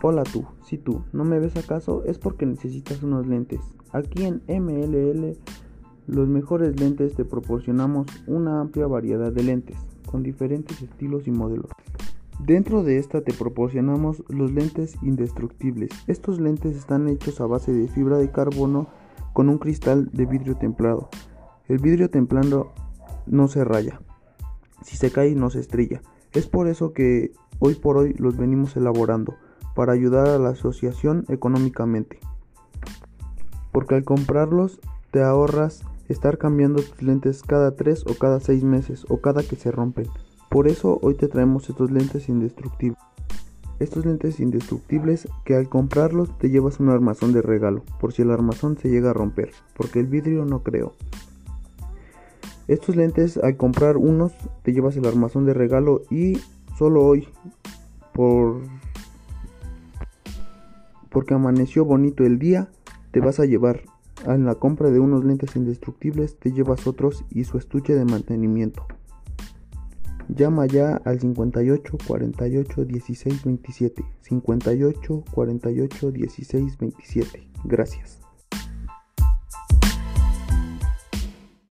Hola tú, si tú no me ves acaso es porque necesitas unos lentes. Aquí en MLL los mejores lentes te proporcionamos una amplia variedad de lentes con diferentes estilos y modelos. Dentro de esta te proporcionamos los lentes indestructibles. Estos lentes están hechos a base de fibra de carbono con un cristal de vidrio templado. El vidrio templado no se raya. Si se cae no se estrella. Es por eso que hoy por hoy los venimos elaborando para ayudar a la asociación económicamente. Porque al comprarlos te ahorras estar cambiando tus lentes cada 3 o cada 6 meses o cada que se rompen. Por eso hoy te traemos estos lentes indestructibles. Estos lentes indestructibles que al comprarlos te llevas un armazón de regalo, por si el armazón se llega a romper, porque el vidrio no creo. Estos lentes al comprar unos te llevas el armazón de regalo y solo hoy por porque amaneció bonito el día, te vas a llevar. En la compra de unos lentes indestructibles te llevas otros y su estuche de mantenimiento. Llama ya al 58 48 16 27. 58 48 16 27. Gracias.